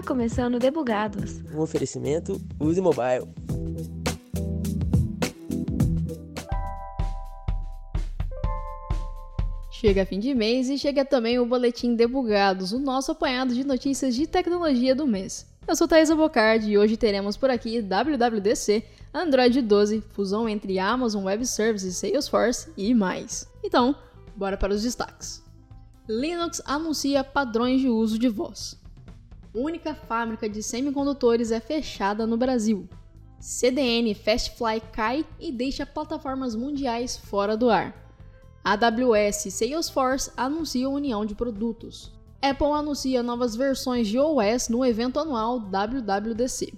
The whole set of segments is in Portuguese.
Está começando Debugados. Um oferecimento Use Mobile. Chega fim de mês e chega também o Boletim Debugados, o nosso apanhado de notícias de tecnologia do mês. Eu sou Thaisa Bocardi e hoje teremos por aqui WWDC, Android 12, fusão entre Amazon Web Services e Salesforce e mais. Então, bora para os destaques. Linux anuncia padrões de uso de voz. Única fábrica de semicondutores é fechada no Brasil. CDN Fastfly cai e deixa plataformas mundiais fora do ar. AWS e Salesforce anunciam união de produtos. Apple anuncia novas versões de OS no evento anual WWDC.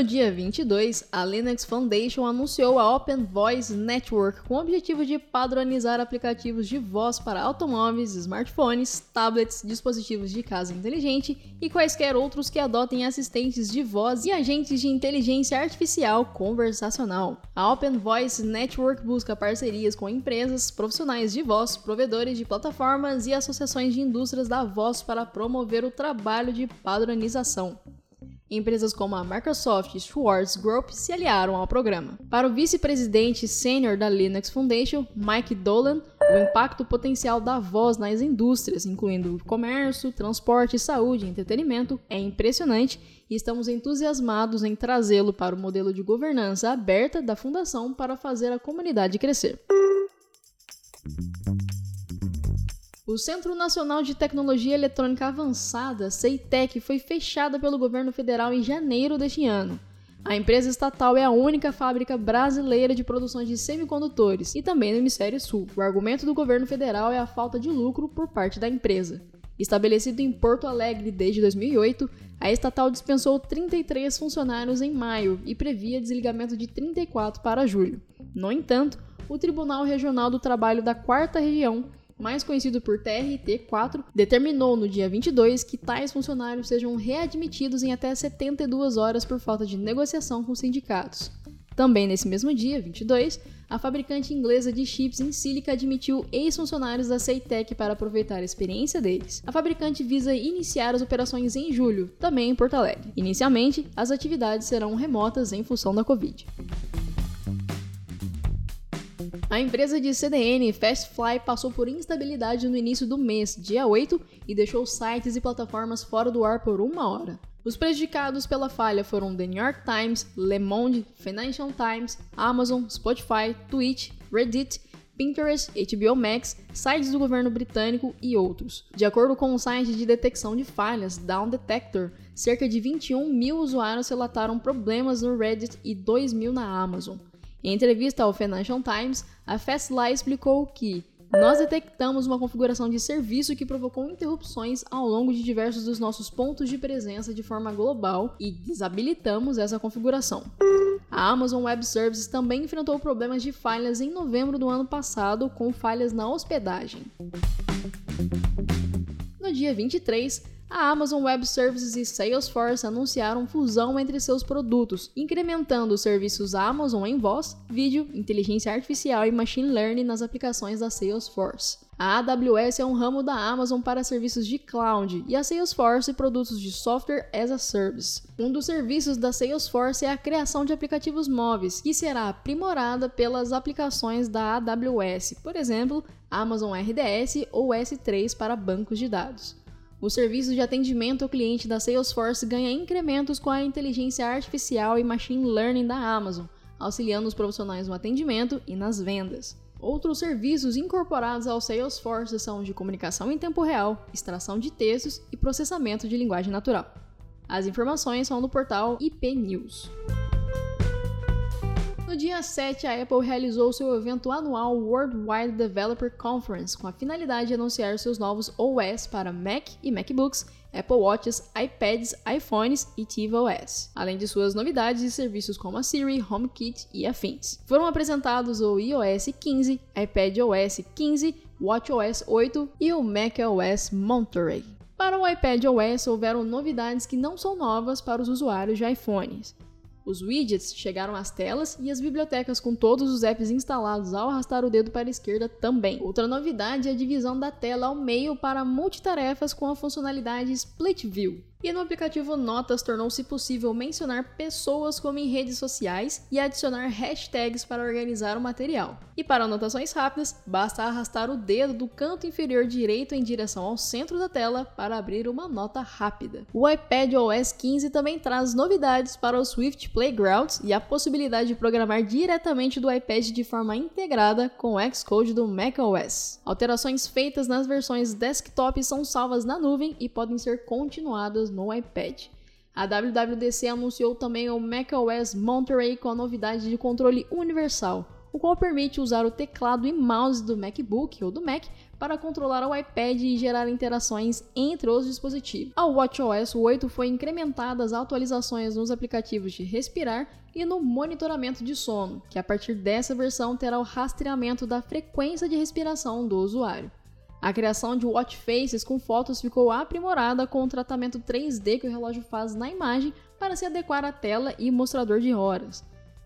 No dia 22, a Linux Foundation anunciou a Open Voice Network com o objetivo de padronizar aplicativos de voz para automóveis, smartphones, tablets, dispositivos de casa inteligente e quaisquer outros que adotem assistentes de voz e agentes de inteligência artificial conversacional. A Open Voice Network busca parcerias com empresas, profissionais de voz, provedores de plataformas e associações de indústrias da voz para promover o trabalho de padronização. Empresas como a Microsoft e Schwartz Group se aliaram ao programa. Para o vice-presidente sênior da Linux Foundation, Mike Dolan, o impacto potencial da voz nas indústrias, incluindo comércio, transporte, saúde e entretenimento, é impressionante e estamos entusiasmados em trazê-lo para o modelo de governança aberta da Fundação para fazer a comunidade crescer. O Centro Nacional de Tecnologia Eletrônica Avançada, CEITEC, foi fechada pelo governo federal em janeiro deste ano. A empresa estatal é a única fábrica brasileira de produção de semicondutores e também no hemisfério sul. O argumento do governo federal é a falta de lucro por parte da empresa. Estabelecida em Porto Alegre desde 2008, a estatal dispensou 33 funcionários em maio e previa desligamento de 34 para julho. No entanto, o Tribunal Regional do Trabalho da Quarta Região mais conhecido por TRT4, determinou no dia 22 que tais funcionários sejam readmitidos em até 72 horas por falta de negociação com sindicatos. Também nesse mesmo dia, 22, a fabricante inglesa de chips em sílica admitiu ex-funcionários da Ceitec para aproveitar a experiência deles. A fabricante visa iniciar as operações em julho, também em Porto Alegre. Inicialmente, as atividades serão remotas em função da Covid. A empresa de CDN Fastfly passou por instabilidade no início do mês, dia 8, e deixou sites e plataformas fora do ar por uma hora. Os prejudicados pela falha foram The New York Times, Le Monde, Financial Times, Amazon, Spotify, Twitch, Reddit, Pinterest, HBO Max, sites do governo britânico e outros. De acordo com o site de detecção de falhas Down Detector, cerca de 21 mil usuários relataram problemas no Reddit e 2 mil na Amazon. Em entrevista ao Financial Times, a Fastly explicou que nós detectamos uma configuração de serviço que provocou interrupções ao longo de diversos dos nossos pontos de presença de forma global e desabilitamos essa configuração. A Amazon Web Services também enfrentou problemas de falhas em novembro do ano passado, com falhas na hospedagem. No dia 23, a Amazon Web Services e Salesforce anunciaram fusão entre seus produtos, incrementando os serviços Amazon em voz, vídeo, inteligência artificial e machine learning nas aplicações da Salesforce. A AWS é um ramo da Amazon para serviços de cloud e a Salesforce produtos de software as a service. Um dos serviços da Salesforce é a criação de aplicativos móveis, que será aprimorada pelas aplicações da AWS, por exemplo, Amazon RDS ou S3 para bancos de dados. O serviço de atendimento ao cliente da Salesforce ganha incrementos com a inteligência artificial e machine learning da Amazon, auxiliando os profissionais no atendimento e nas vendas. Outros serviços incorporados ao Salesforce são de comunicação em tempo real, extração de textos e processamento de linguagem natural. As informações são no portal IP News. No dia 7, a Apple realizou seu evento anual Worldwide Developer Conference com a finalidade de anunciar seus novos OS para Mac e MacBooks, Apple Watches, iPads, iPhones e tvOS, além de suas novidades e serviços como a Siri, HomeKit e afins. Foram apresentados o iOS 15, iPadOS 15, WatchOS 8 e o macOS Monterey. Para o iPadOS houveram novidades que não são novas para os usuários de iPhones. Os widgets chegaram às telas e as bibliotecas com todos os apps instalados ao arrastar o dedo para a esquerda também. Outra novidade é a divisão da tela ao meio para multitarefas com a funcionalidade Split View. E no aplicativo Notas tornou-se possível mencionar pessoas como em redes sociais e adicionar hashtags para organizar o material. E para anotações rápidas, basta arrastar o dedo do canto inferior direito em direção ao centro da tela para abrir uma nota rápida. O iPad OS 15 também traz novidades para o Swift Playgrounds e a possibilidade de programar diretamente do iPad de forma integrada com o Xcode do macOS. Alterações feitas nas versões desktop são salvas na nuvem e podem ser continuadas no iPad. A WWDC anunciou também o macOS Monterey com a novidade de controle universal, o qual permite usar o teclado e mouse do MacBook ou do Mac para controlar o iPad e gerar interações entre os dispositivos. A WatchOS 8 foi incrementadas atualizações nos aplicativos de respirar e no monitoramento de sono, que a partir dessa versão terá o rastreamento da frequência de respiração do usuário. A criação de watch faces com fotos ficou aprimorada com o tratamento 3D que o relógio faz na imagem para se adequar à tela e mostrador de horas.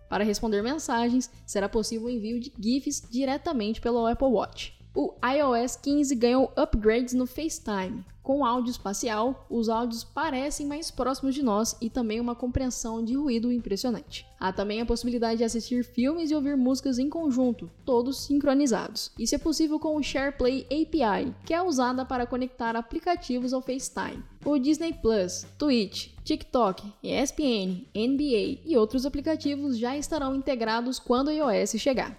Para responder mensagens, será possível o envio de GIFs diretamente pelo Apple Watch. O iOS 15 ganhou upgrades no FaceTime, com áudio espacial, os áudios parecem mais próximos de nós e também uma compreensão de ruído impressionante. Há também a possibilidade de assistir filmes e ouvir músicas em conjunto, todos sincronizados. Isso é possível com o SharePlay API, que é usada para conectar aplicativos ao FaceTime. O Disney Plus, Twitch, TikTok, ESPN, NBA e outros aplicativos já estarão integrados quando o iOS chegar.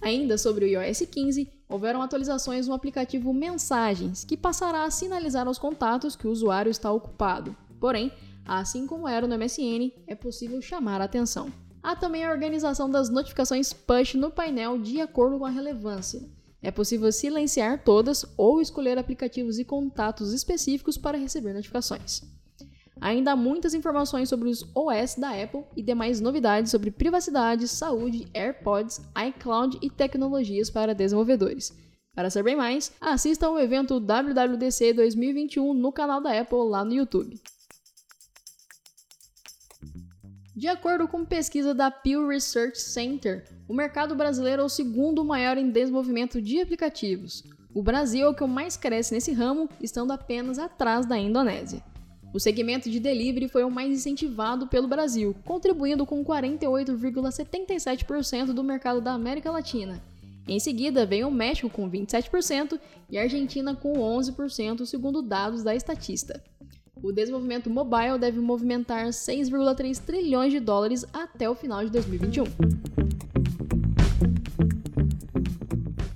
Ainda sobre o iOS 15, houveram atualizações no aplicativo Mensagens, que passará a sinalizar aos contatos que o usuário está ocupado. Porém, assim como era no MSN, é possível chamar a atenção. Há também a organização das notificações push no painel de acordo com a relevância. É possível silenciar todas ou escolher aplicativos e contatos específicos para receber notificações. Ainda há muitas informações sobre os OS da Apple e demais novidades sobre privacidade, saúde, AirPods, iCloud e tecnologias para desenvolvedores. Para saber mais, assista ao evento WWDC 2021 no canal da Apple lá no YouTube. De acordo com pesquisa da Pew Research Center, o mercado brasileiro é o segundo maior em desenvolvimento de aplicativos. O Brasil é o que mais cresce nesse ramo, estando apenas atrás da Indonésia. O segmento de delivery foi o mais incentivado pelo Brasil, contribuindo com 48,77% do mercado da América Latina. Em seguida, vem o México com 27% e a Argentina com 11%, segundo dados da Estatista. O desenvolvimento mobile deve movimentar 6,3 trilhões de dólares até o final de 2021.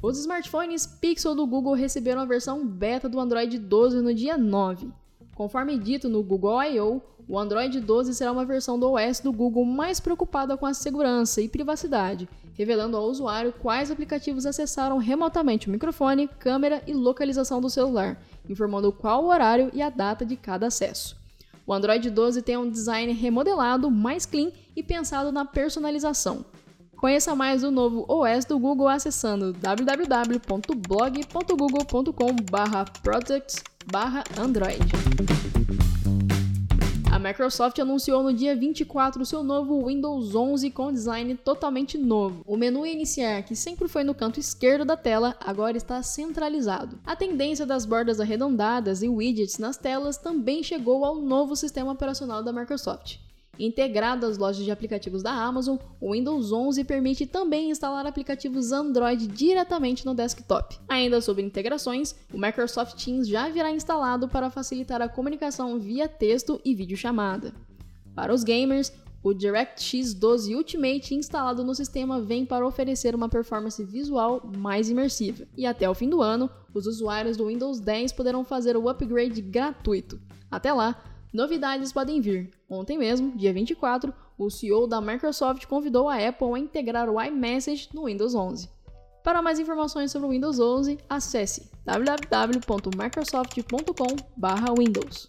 Os smartphones Pixel do Google receberam a versão beta do Android 12 no dia 9. Conforme dito no Google I.O., o Android 12 será uma versão do OS do Google mais preocupada com a segurança e privacidade, revelando ao usuário quais aplicativos acessaram remotamente o microfone, câmera e localização do celular, informando qual o horário e a data de cada acesso. O Android 12 tem um design remodelado, mais clean e pensado na personalização. Conheça mais o novo OS do Google acessando www.blog.google.com/products Android. A Microsoft anunciou no dia 24 seu novo Windows 11 com design totalmente novo. O menu iniciar, que sempre foi no canto esquerdo da tela, agora está centralizado. A tendência das bordas arredondadas e widgets nas telas também chegou ao novo sistema operacional da Microsoft. Integrado às lojas de aplicativos da Amazon, o Windows 11 permite também instalar aplicativos Android diretamente no desktop. Ainda sobre integrações, o Microsoft Teams já virá instalado para facilitar a comunicação via texto e videochamada. Para os gamers, o DirectX 12 Ultimate instalado no sistema vem para oferecer uma performance visual mais imersiva. E até o fim do ano, os usuários do Windows 10 poderão fazer o upgrade gratuito. Até lá, Novidades podem vir. Ontem mesmo, dia 24, o CEO da Microsoft convidou a Apple a integrar o iMessage no Windows 11. Para mais informações sobre o Windows 11, acesse www.microsoft.com/windows.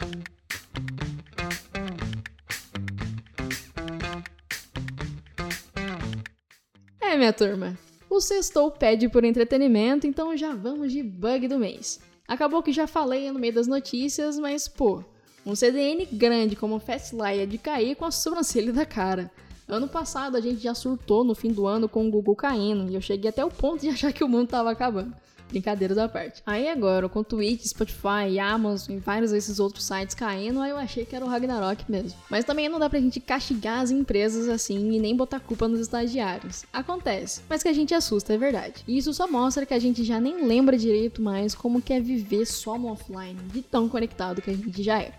É, minha turma. O Sextou pede por entretenimento, então já vamos de bug do mês. Acabou que já falei no meio das notícias, mas pô, Um CDN grande como o Fastly é de cair com a sobrancelha da cara. Ano passado a gente já surtou no fim do ano com o Google caindo e eu cheguei até o ponto de achar que o mundo tava acabando. Brincadeiras à parte. Aí agora, com Twitch, Spotify, Amazon e vários desses outros sites caindo, aí eu achei que era o Ragnarok mesmo. Mas também não dá pra gente castigar as empresas assim e nem botar culpa nos estagiários. Acontece, mas que a gente assusta, é verdade. E isso só mostra que a gente já nem lembra direito mais como que é viver só no offline, de tão conectado que a gente já é.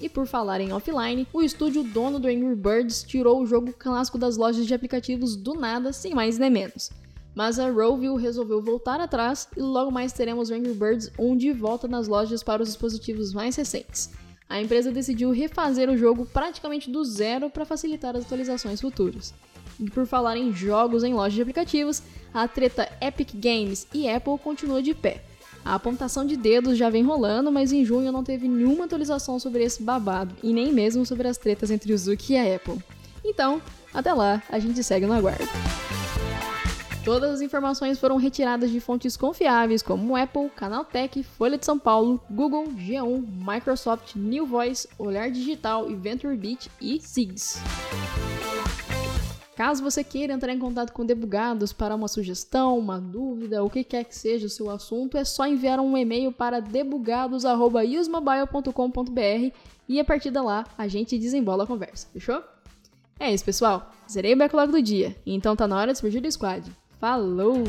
E por falar em offline, o estúdio dono do Angry Birds tirou o jogo clássico das lojas de aplicativos do nada, sem mais nem menos. Mas a Roville resolveu voltar atrás e logo mais teremos Angry Birds 1 de volta nas lojas para os dispositivos mais recentes. A empresa decidiu refazer o jogo praticamente do zero para facilitar as atualizações futuras. E por falar em jogos em lojas de aplicativos, a treta Epic Games e Apple continua de pé. A apontação de dedos já vem rolando, mas em junho não teve nenhuma atualização sobre esse babado, e nem mesmo sobre as tretas entre o Zuki e a Apple. Então, até lá, a gente segue no aguardo. Todas as informações foram retiradas de fontes confiáveis como Apple, Canaltech, Folha de São Paulo, Google, G1, Microsoft, New Voice, Olhar Digital e VentureBeat e SIGS. Caso você queira entrar em contato com Debugados para uma sugestão, uma dúvida, o que quer que seja o seu assunto, é só enviar um e-mail para debugados.usmobile.com.br e a partir de lá a gente desembola a conversa, fechou? É isso, pessoal. Zerei o backlog do dia, então tá na hora de surgir do squad. Falou!